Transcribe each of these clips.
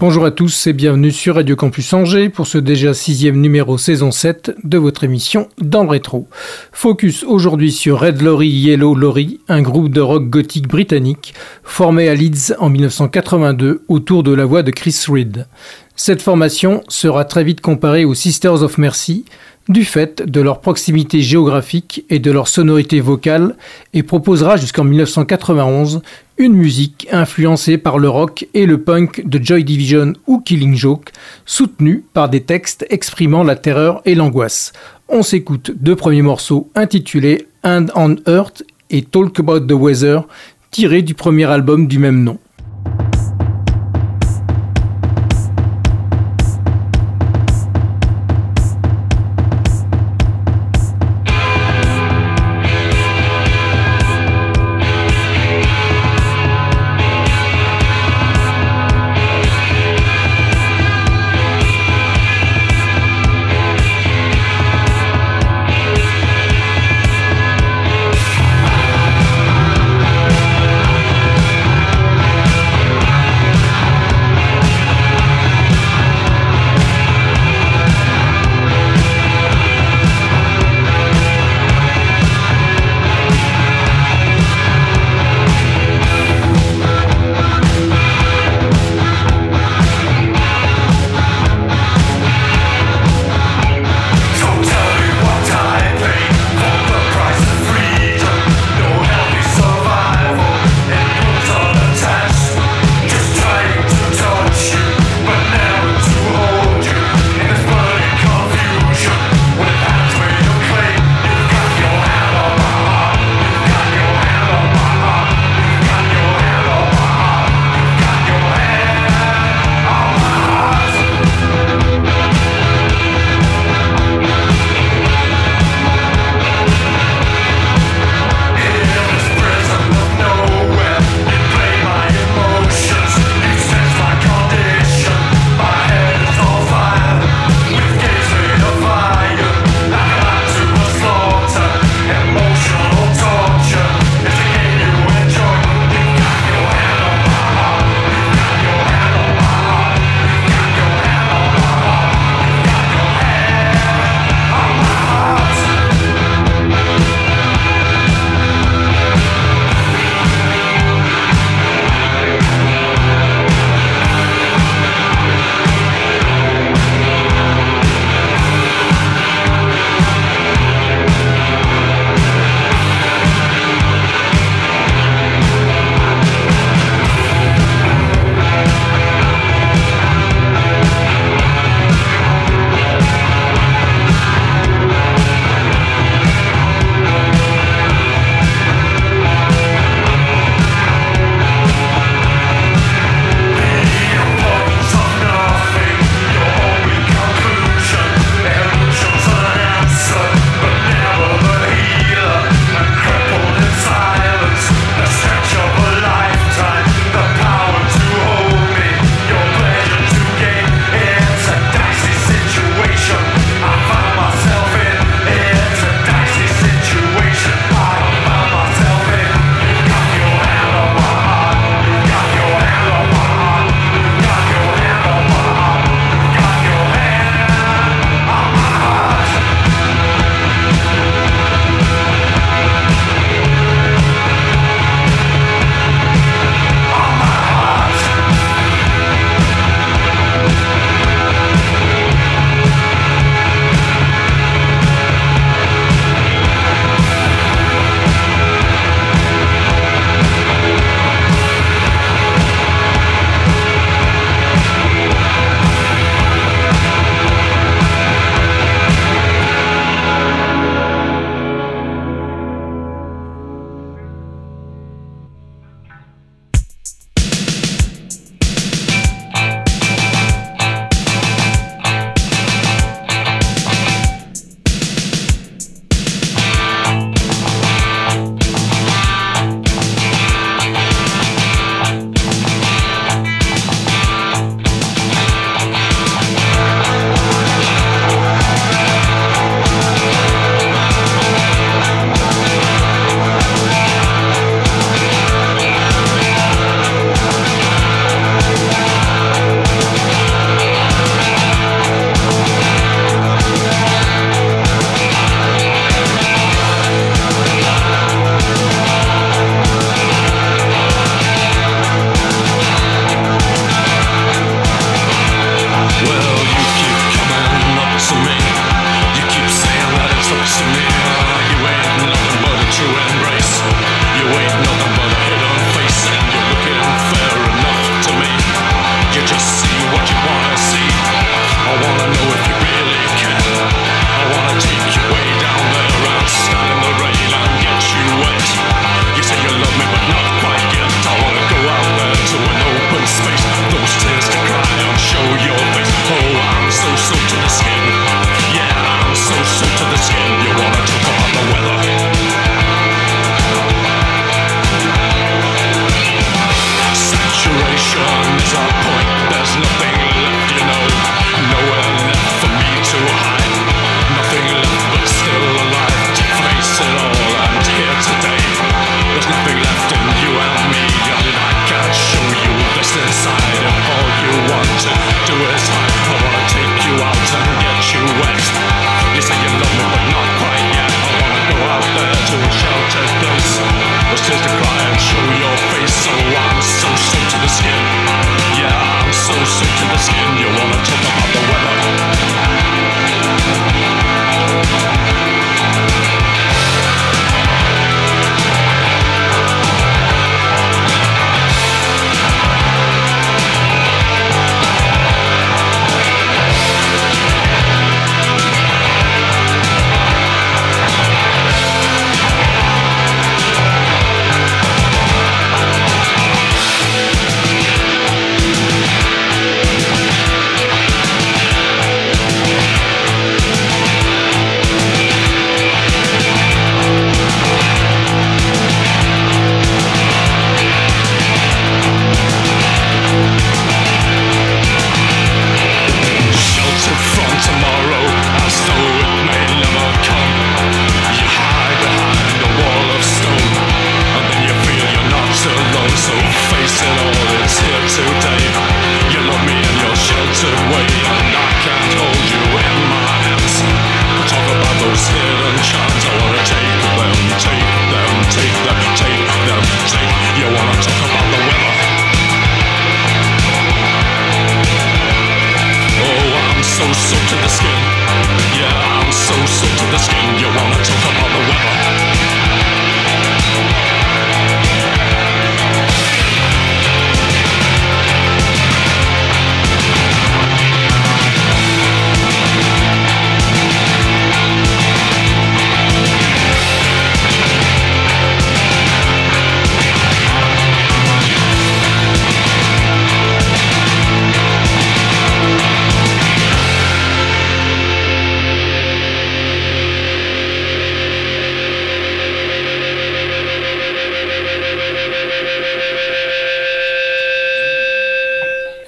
Bonjour à tous et bienvenue sur Radio Campus Angers pour ce déjà sixième numéro saison 7 de votre émission Dans le rétro. Focus aujourd'hui sur Red Lorry Yellow Lorry, un groupe de rock gothique britannique formé à Leeds en 1982 autour de la voix de Chris Reed. Cette formation sera très vite comparée aux Sisters of Mercy, du fait de leur proximité géographique et de leur sonorité vocale et proposera jusqu'en 1991 une musique influencée par le rock et le punk de Joy Division ou Killing Joke, soutenue par des textes exprimant la terreur et l'angoisse. On s'écoute deux premiers morceaux intitulés Hand on Earth et Talk About the Weather, tirés du premier album du même nom.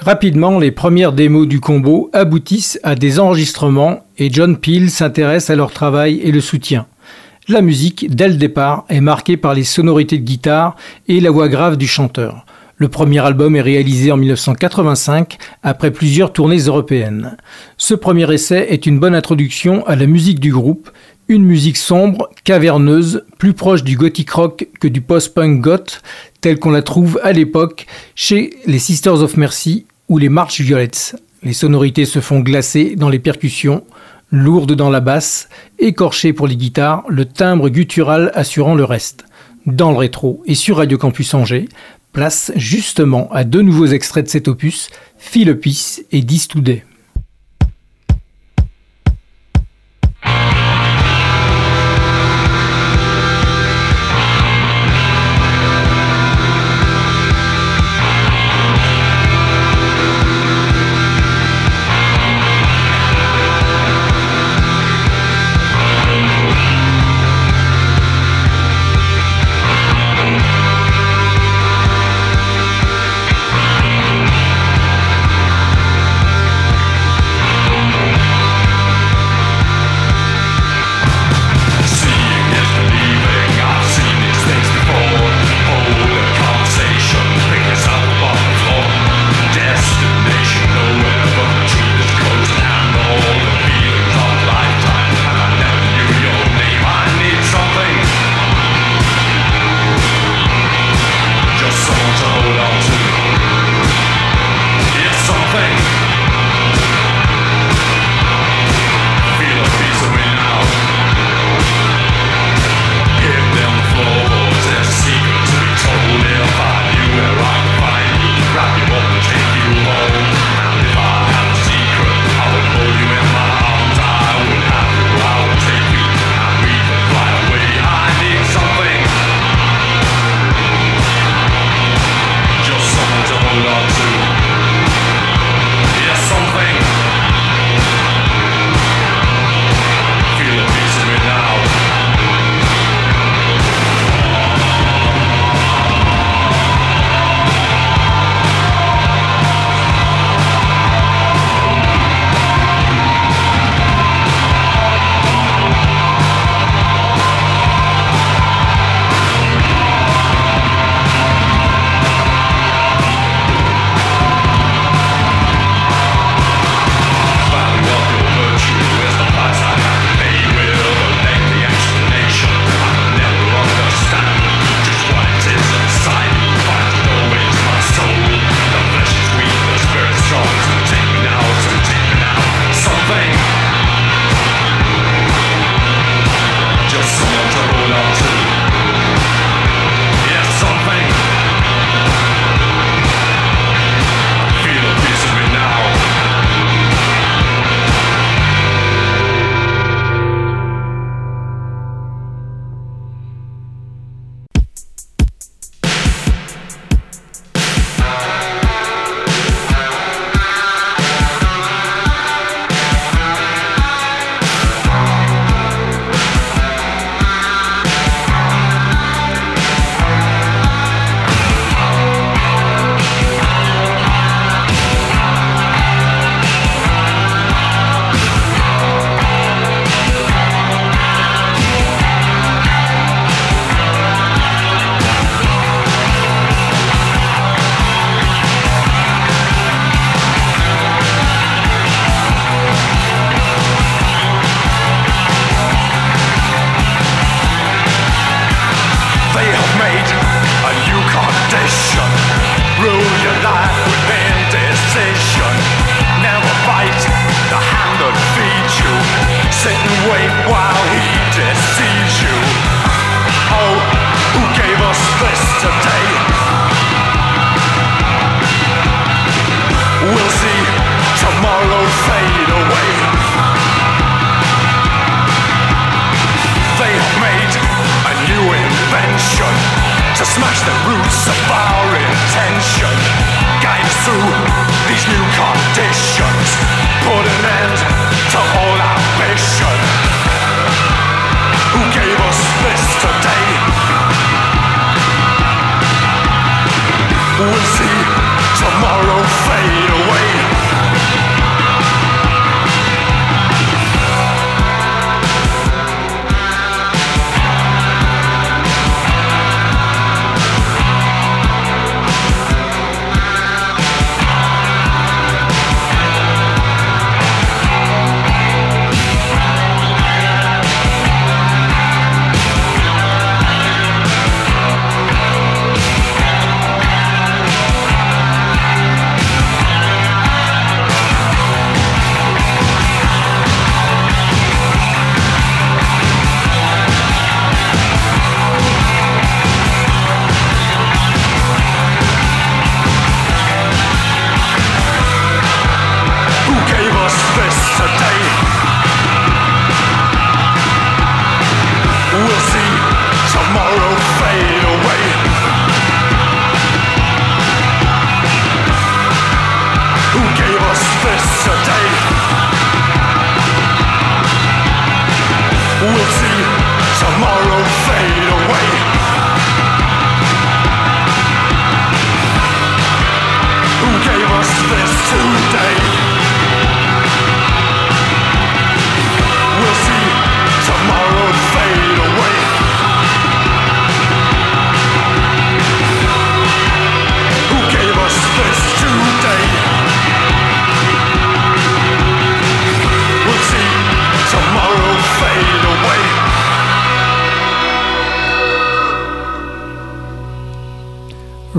Rapidement, les premières démos du combo aboutissent à des enregistrements et John Peel s'intéresse à leur travail et le soutient. La musique, dès le départ, est marquée par les sonorités de guitare et la voix grave du chanteur. Le premier album est réalisé en 1985 après plusieurs tournées européennes. Ce premier essai est une bonne introduction à la musique du groupe, une musique sombre, caverneuse, plus proche du gothic rock que du post-punk goth, telle qu'on la trouve à l'époque chez les Sisters of Mercy ou les marches violettes. Les sonorités se font glacer dans les percussions, lourdes dans la basse, écorchées pour les guitares, le timbre guttural assurant le reste. Dans le rétro et sur Radio Campus Angers, place justement à deux nouveaux extraits de cet opus, Philopis et Dis to smash the roots of our intention. Guide us through these new conditions. Put an end to all ambition. Who gave us this today? We'll see tomorrow.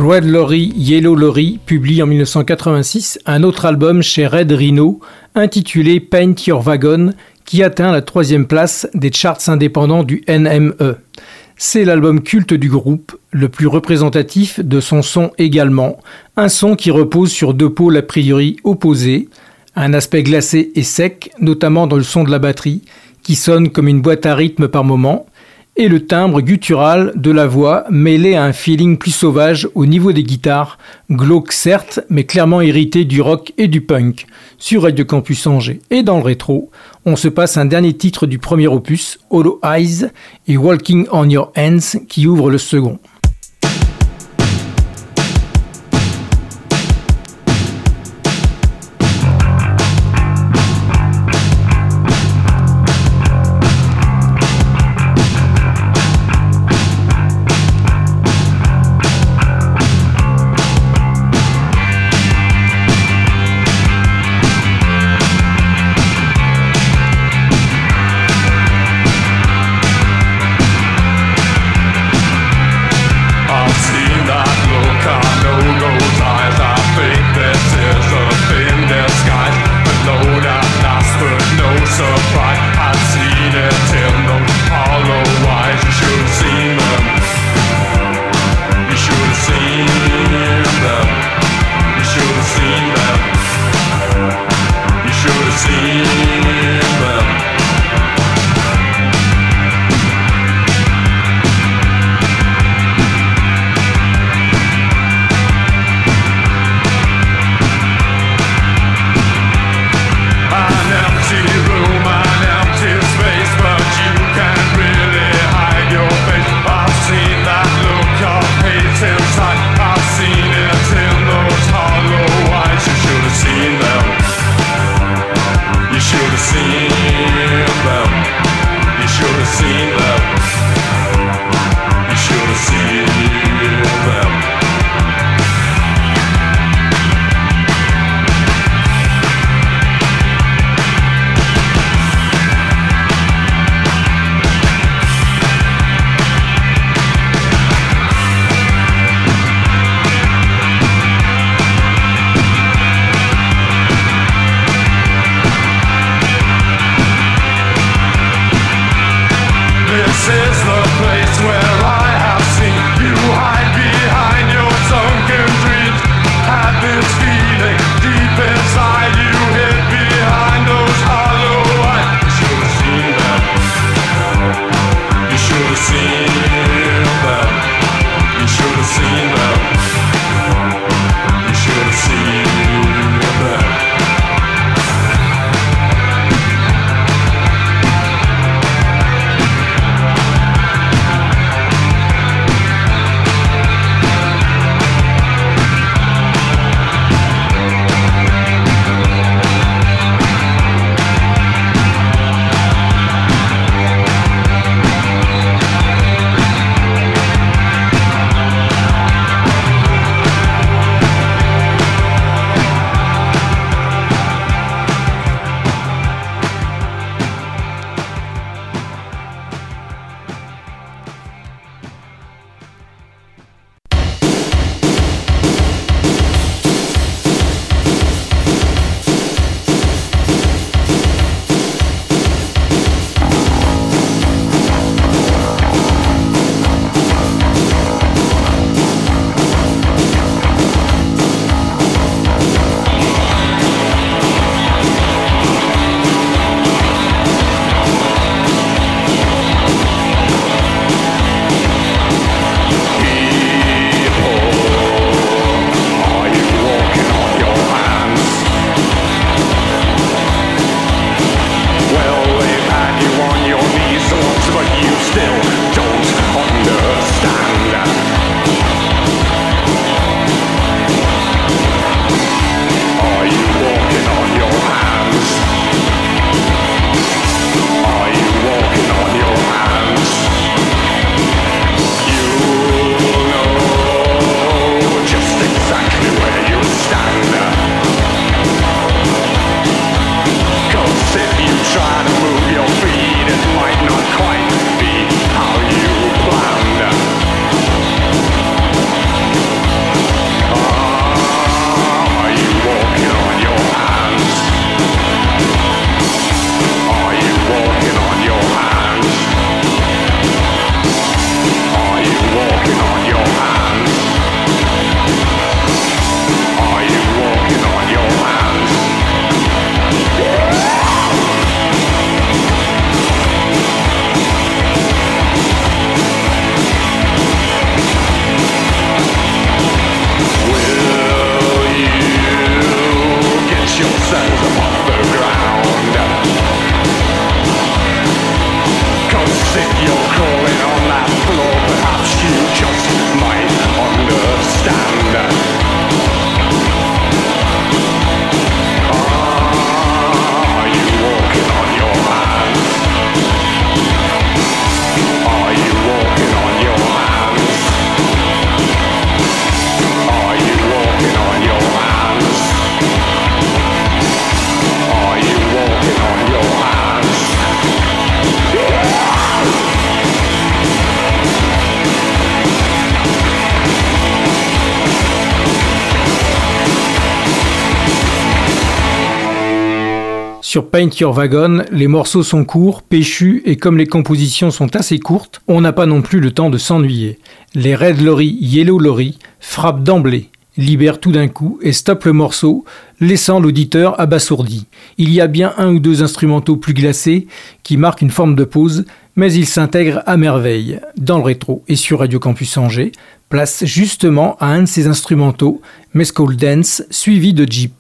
Red Lorry, Yellow Lorry publie en 1986 un autre album chez Red Rhino intitulé Paint Your Wagon qui atteint la troisième place des charts indépendants du NME. C'est l'album culte du groupe, le plus représentatif de son son également, un son qui repose sur deux pôles a priori opposés, un aspect glacé et sec, notamment dans le son de la batterie, qui sonne comme une boîte à rythme par moment, et le timbre guttural de la voix mêlé à un feeling plus sauvage au niveau des guitares, glauque certes, mais clairement hérité du rock et du punk. Sur Radio Campus Angers et dans le rétro, on se passe un dernier titre du premier opus, Hollow Eyes et Walking on Your Hands qui ouvre le second. is the place where I if you're crawling on that floor, perhaps you just might understand. Sur Paint Your Wagon, les morceaux sont courts, péchus et comme les compositions sont assez courtes, on n'a pas non plus le temps de s'ennuyer. Les Red Lorry, Yellow Lorry frappent d'emblée libèrent tout d'un coup et stoppent le morceau, laissant l'auditeur abasourdi. Il y a bien un ou deux instrumentaux plus glacés qui marquent une forme de pause, mais ils s'intègrent à merveille. Dans le rétro et sur Radio Campus Angers, place justement à un de ces instrumentaux, Mescal Dance, suivi de Jeep.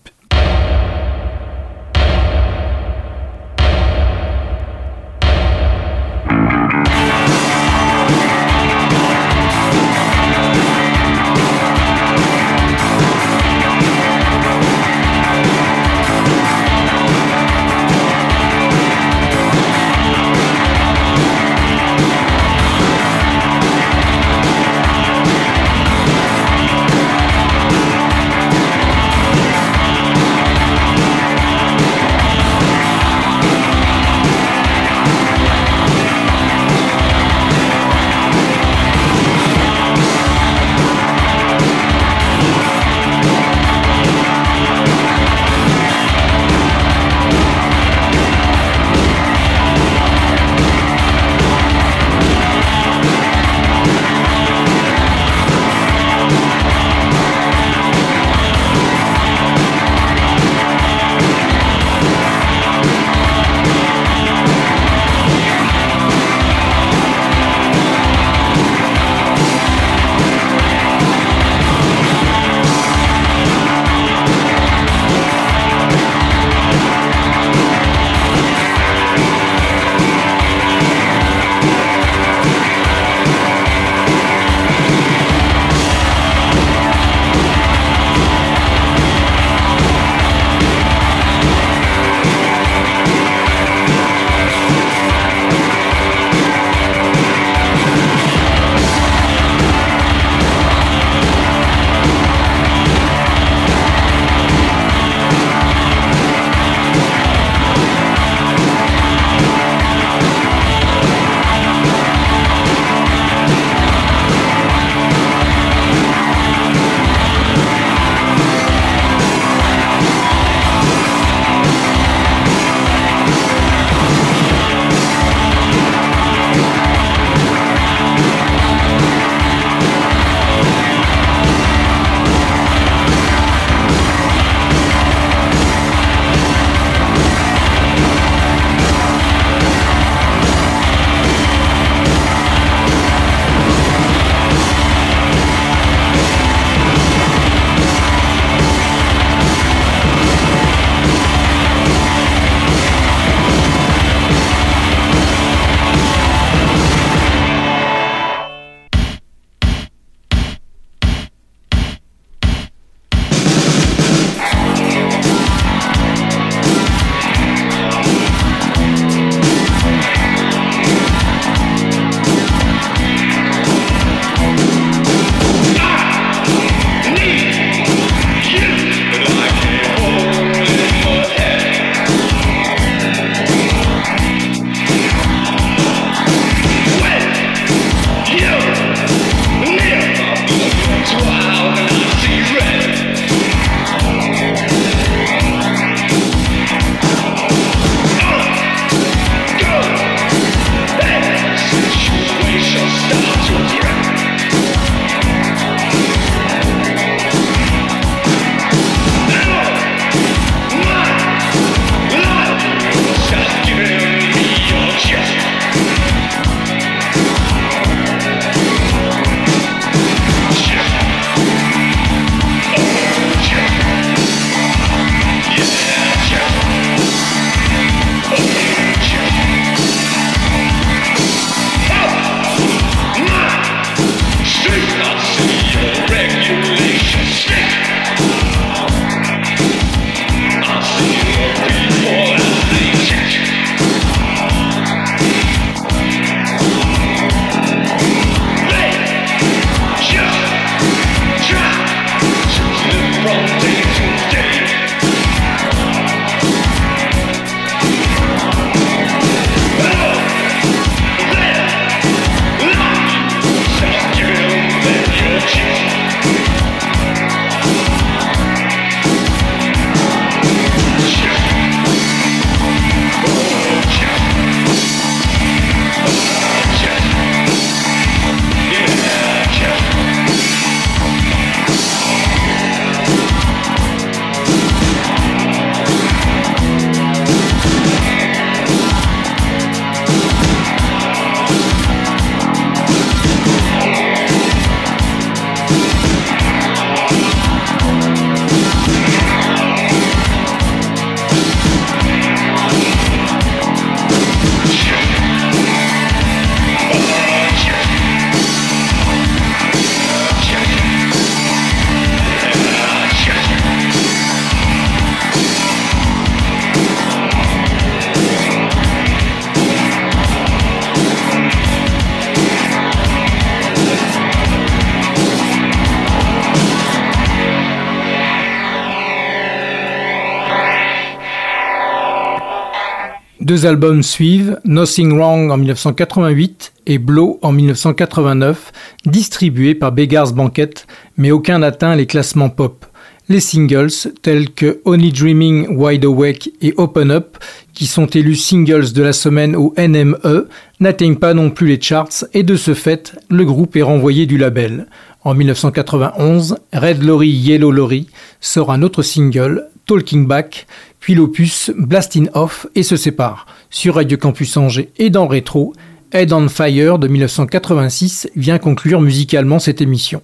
Albums suivent, Nothing Wrong en 1988 et Blow en 1989, distribués par Beggars Banquet, mais aucun n'atteint les classements pop. Les singles, tels que Only Dreaming, Wide Awake et Open Up, qui sont élus singles de la semaine au NME, n'atteignent pas non plus les charts et de ce fait, le groupe est renvoyé du label. En 1991, Red Lorry Yellow Lorry sort un autre single, Talking Back, puis l'opus Blasting Off et se sépare. Sur Radio Campus Angers et dans Rétro, Head on Fire de 1986 vient conclure musicalement cette émission.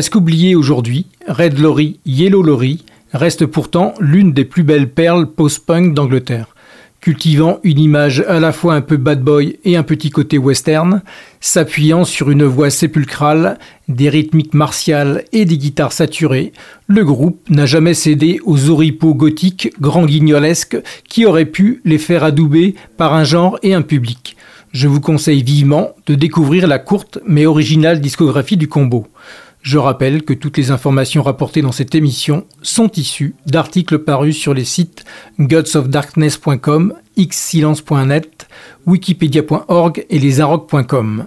Presque oublié aujourd'hui, Red Lorry, Yellow Lorry reste pourtant l'une des plus belles perles post-punk d'Angleterre. Cultivant une image à la fois un peu bad boy et un petit côté western, s'appuyant sur une voix sépulcrale, des rythmiques martiales et des guitares saturées, le groupe n'a jamais cédé aux oripeaux gothiques grand guignolesques qui auraient pu les faire adouber par un genre et un public. Je vous conseille vivement de découvrir la courte mais originale discographie du combo. Je rappelle que toutes les informations rapportées dans cette émission sont issues d'articles parus sur les sites godsofdarkness.com, xsilence.net, wikipedia.org et lesarocs.com.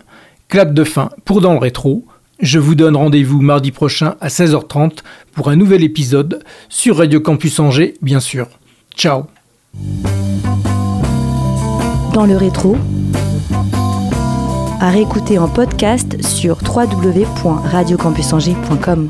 Clap de fin pour dans le rétro. Je vous donne rendez-vous mardi prochain à 16h30 pour un nouvel épisode sur Radio Campus Angers, bien sûr. Ciao Dans le rétro, à réécouter en podcast sur www.radiocampusangers.com.